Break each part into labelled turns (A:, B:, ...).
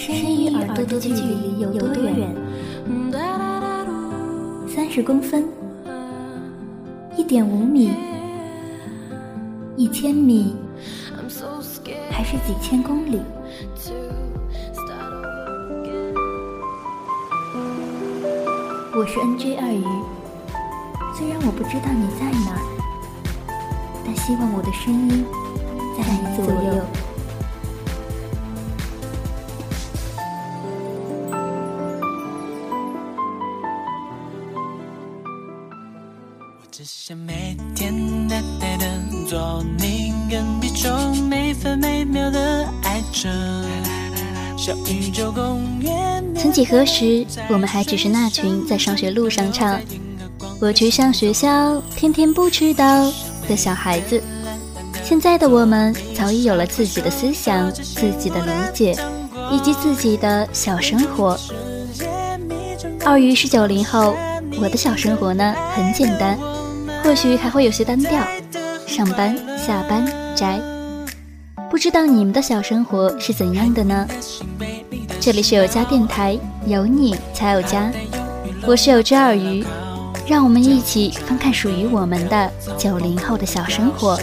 A: 声音与耳朵的距离有多远？三十公分，一点五米，一千米，还是几千公里？我是 NJ 二鱼，虽然我不知道你在哪儿，但希望我的声音在你左右。曾几何时，我们还只是那群在上学路上唱“我去上学校，天天不迟到”的小孩子。现在的我们早已有了自己的思想、自己的理解，以及自己的小生活。二鱼是九零后，我的小生活呢很简单。或许还会有些单调，上班、下班、宅，不知道你们的小生活是怎样的呢？这里是有家电台，有你才有家，我是有只耳鱼，让我们一起翻看属于我们的九零后的小生活。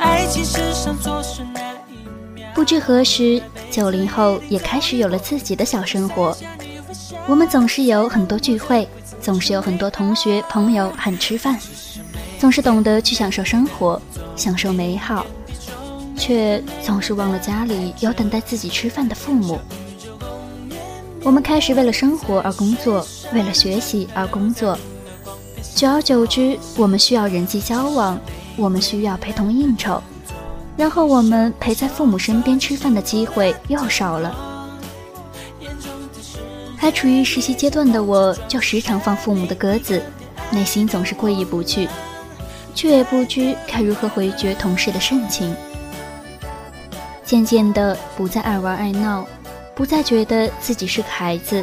A: 爱情世上做事不知何时，九零后也开始有了自己的小生活。我们总是有很多聚会，总是有很多同学朋友喊吃饭，总是懂得去享受生活，享受美好，却总是忘了家里有等待自己吃饭的父母。我们开始为了生活而工作，为了学习而工作。久而久之，我们需要人际交往，我们需要陪同应酬。然后我们陪在父母身边吃饭的机会又少了。还处于实习阶段的我，就时常放父母的鸽子，内心总是过意不去，却也不知该如何回绝同事的盛情。渐渐的，不再爱玩爱闹，不再觉得自己是个孩子，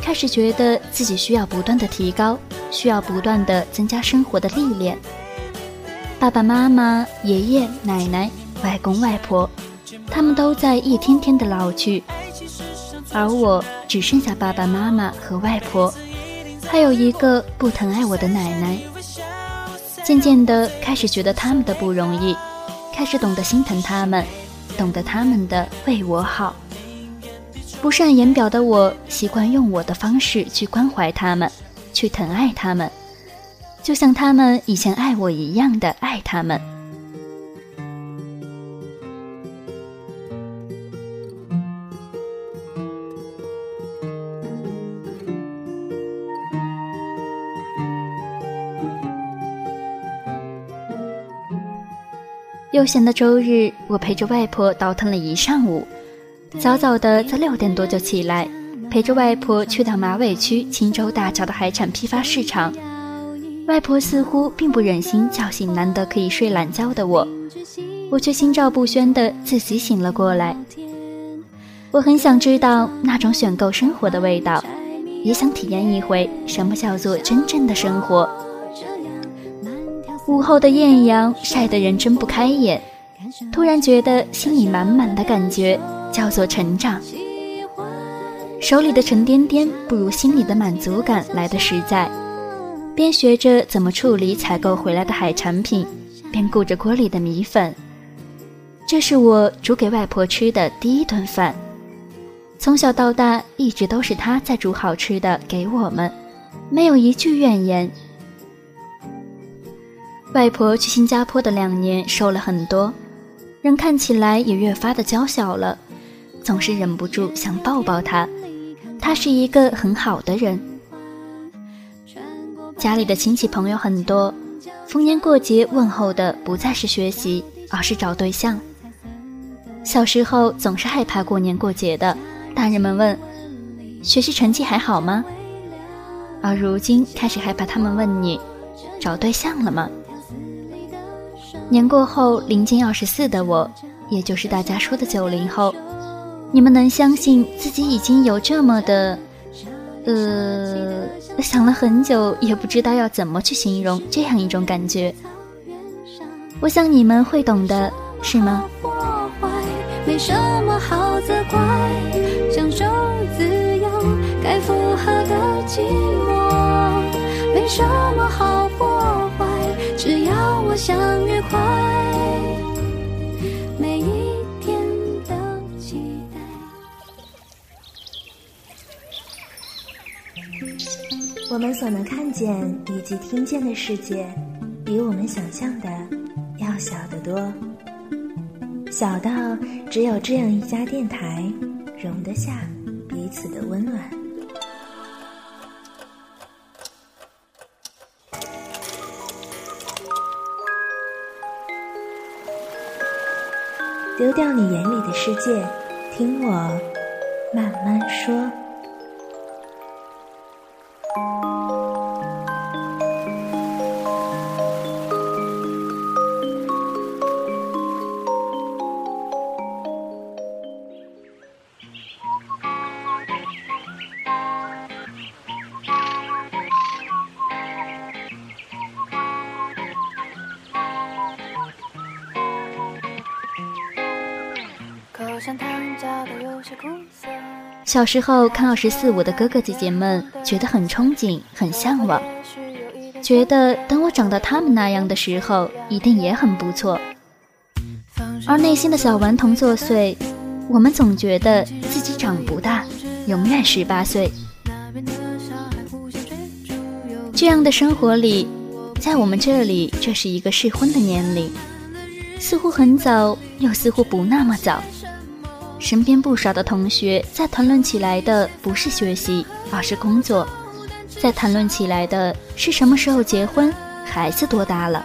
A: 开始觉得自己需要不断的提高，需要不断的增加生活的历练。爸爸妈妈、爷爷奶奶、外公外婆，他们都在一天天的老去，而我只剩下爸爸妈妈和外婆，还有一个不疼爱我的奶奶。渐渐的，开始觉得他们的不容易，开始懂得心疼他们，懂得他们的为我好。不善言表的我，习惯用我的方式去关怀他们，去疼爱他们。就像他们以前爱我一样的爱他们。悠闲的周日，我陪着外婆倒腾了一上午，早早的在六点多就起来，陪着外婆去到马尾区青州大桥的海产批发市场。外婆似乎并不忍心叫醒难得可以睡懒觉的我，我却心照不宣的自己醒了过来。我很想知道那种选购生活的味道，也想体验一回什么叫做真正的生活。午后的艳阳晒得人睁不开眼，突然觉得心里满满的感觉叫做成长。手里的沉甸甸不如心里的满足感来的实在。边学着怎么处理采购回来的海产品，边顾着锅里的米粉。这是我煮给外婆吃的第一顿饭。从小到大，一直都是她在煮好吃的给我们，没有一句怨言。外婆去新加坡的两年，瘦了很多，人看起来也越发的娇小了，总是忍不住想抱抱她。她是一个很好的人。家里的亲戚朋友很多，逢年过节问候的不再是学习，而是找对象。小时候总是害怕过年过节的，大人们问学习成绩还好吗？而如今开始害怕他们问你找对象了吗？年过后临近二十四的我，也就是大家说的九零后，你们能相信自己已经有这么的呃，想了很久，也不知道要怎么去形容这样一种感觉。我想你们会懂的，是吗？没什么好责怪，享受自由，该附和的寂寞，没什么好，想愉快，每一天都期待。我们所能看见以及听见的世界，比我们想象的要小得多。小到只有这样一家电台，容得下彼此的温暖。丢掉你眼里的世界，听我慢慢说。小时候看二十四五的哥哥姐姐们，觉得很憧憬，很向往，觉得等我长到他们那样的时候，一定也很不错。而内心的小顽童作祟，我们总觉得自己长不大，永远十八岁。这样的生活里，在我们这里，这是一个适婚的年龄，似乎很早，又似乎不那么早。身边不少的同学在谈论起来的不是学习，而是工作；在谈论起来的是什么时候结婚，孩子多大了。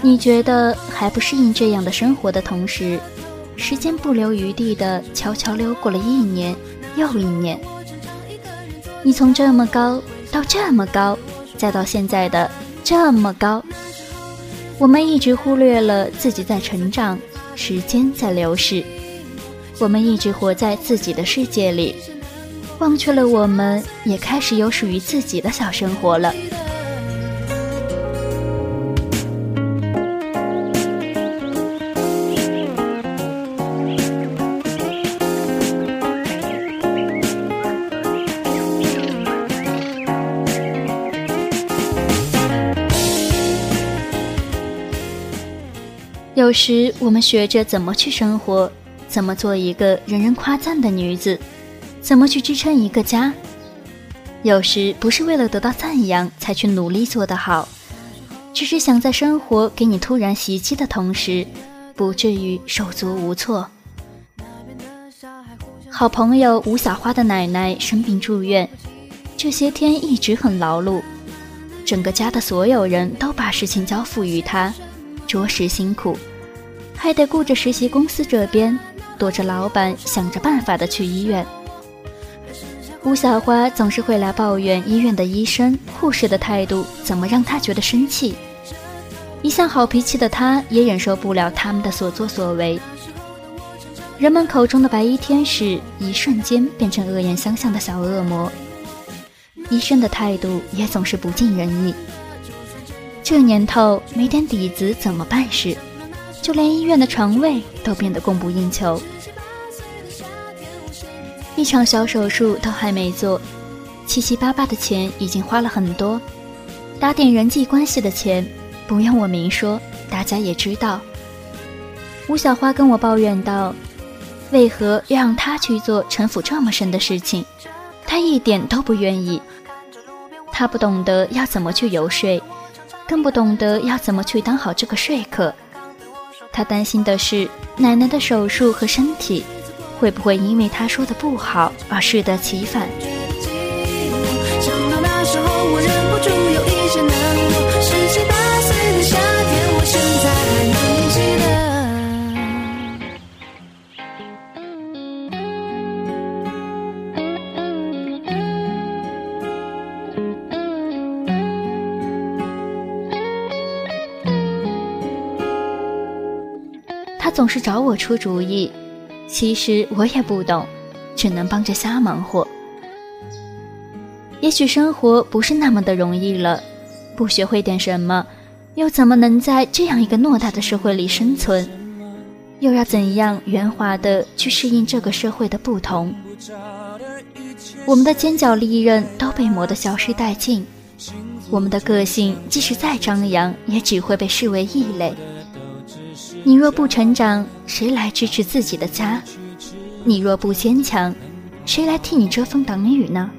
A: 你觉得还不适应这样的生活的同时，时间不留余地的悄悄溜过了一年又一年。你从这么高到这么高，再到现在的这么高，我们一直忽略了自己在成长，时间在流逝。我们一直活在自己的世界里，忘却了我们也开始有属于自己的小生活了。有时我们学着怎么去生活。怎么做一个人人夸赞的女子？怎么去支撑一个家？有时不是为了得到赞扬才去努力做得好，只是想在生活给你突然袭击的同时，不至于手足无措。好朋友吴小花的奶奶生病住院，这些天一直很劳碌，整个家的所有人都把事情交付于她，着实辛苦，还得顾着实习公司这边。躲着老板，想着办法的去医院。吴小花总是会来抱怨医院的医生、护士的态度，怎么让她觉得生气。一向好脾气的她，也忍受不了他们的所作所为。人们口中的白衣天使，一瞬间变成恶言相向的小恶魔。医生的态度也总是不尽人意。这年头，没点底子怎么办事？就连医院的床位都变得供不应求，一场小手术都还没做，七七八八的钱已经花了很多，打点人际关系的钱，不用我明说，大家也知道。吴小花跟我抱怨道：“为何要让他去做城府这么深的事情？他一点都不愿意。他不懂得要怎么去游说，更不懂得要怎么去当好这个说客。”他担心的是奶奶的手术和身体，会不会因为他说的不好而适得其反？总是找我出主意，其实我也不懂，只能帮着瞎忙活。也许生活不是那么的容易了，不学会点什么，又怎么能在这样一个偌大的社会里生存？又要怎样圆滑的去适应这个社会的不同？我们的尖角利刃都被磨得消失殆尽，我们的个性即使再张扬，也只会被视为异类。你若不成长，谁来支持自己的家？你若不坚强，谁来替你遮风挡雨呢？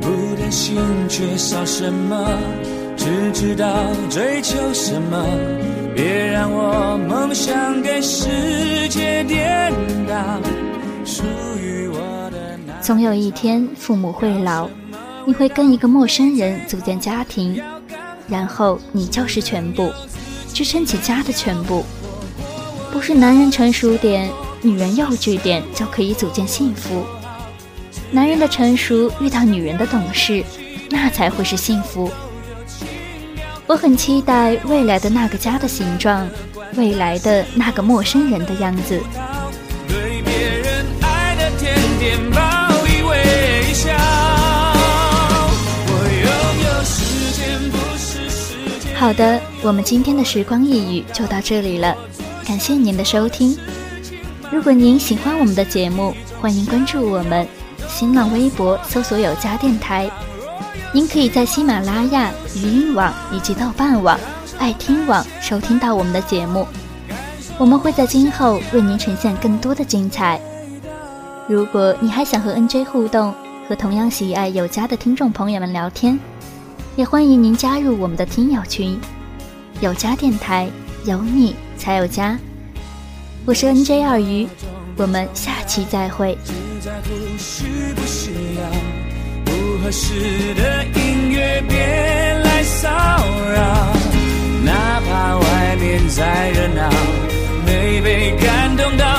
B: 不担心缺少什么，只知道追求什么。别让我梦想给世界颠倒。属于我的那
A: 总有一天，父母会老，你会跟一个陌生人组建家庭，然后你就是全部，支撑起家的全部。不是男人成熟点，女人幼稚点就可以组建幸福。男人的成熟遇到女人的懂事，那才会是幸福。我很期待未来的那个家的形状，未来的那个陌生人的样子。
B: 对别人爱的甜点报以微笑。我拥有时间，不是时间。
A: 好的，我们今天的时光一语就到这里了，感谢您的收听。如果您喜欢我们的节目，欢迎关注我们，新浪微博搜索有家电台。您可以在喜马拉雅、语音网以及豆瓣网、爱听网收听到我们的节目。我们会在今后为您呈现更多的精彩。如果你还想和 NJ 互动，和同样喜爱有家的听众朋友们聊天，也欢迎您加入我们的听友群。有家电台，有你才有家。我是 NJ 二鱼，我们下期再会。
B: 只在乎需不需要。不合适的音乐别来骚扰，哪怕外面再热闹，没被感动到，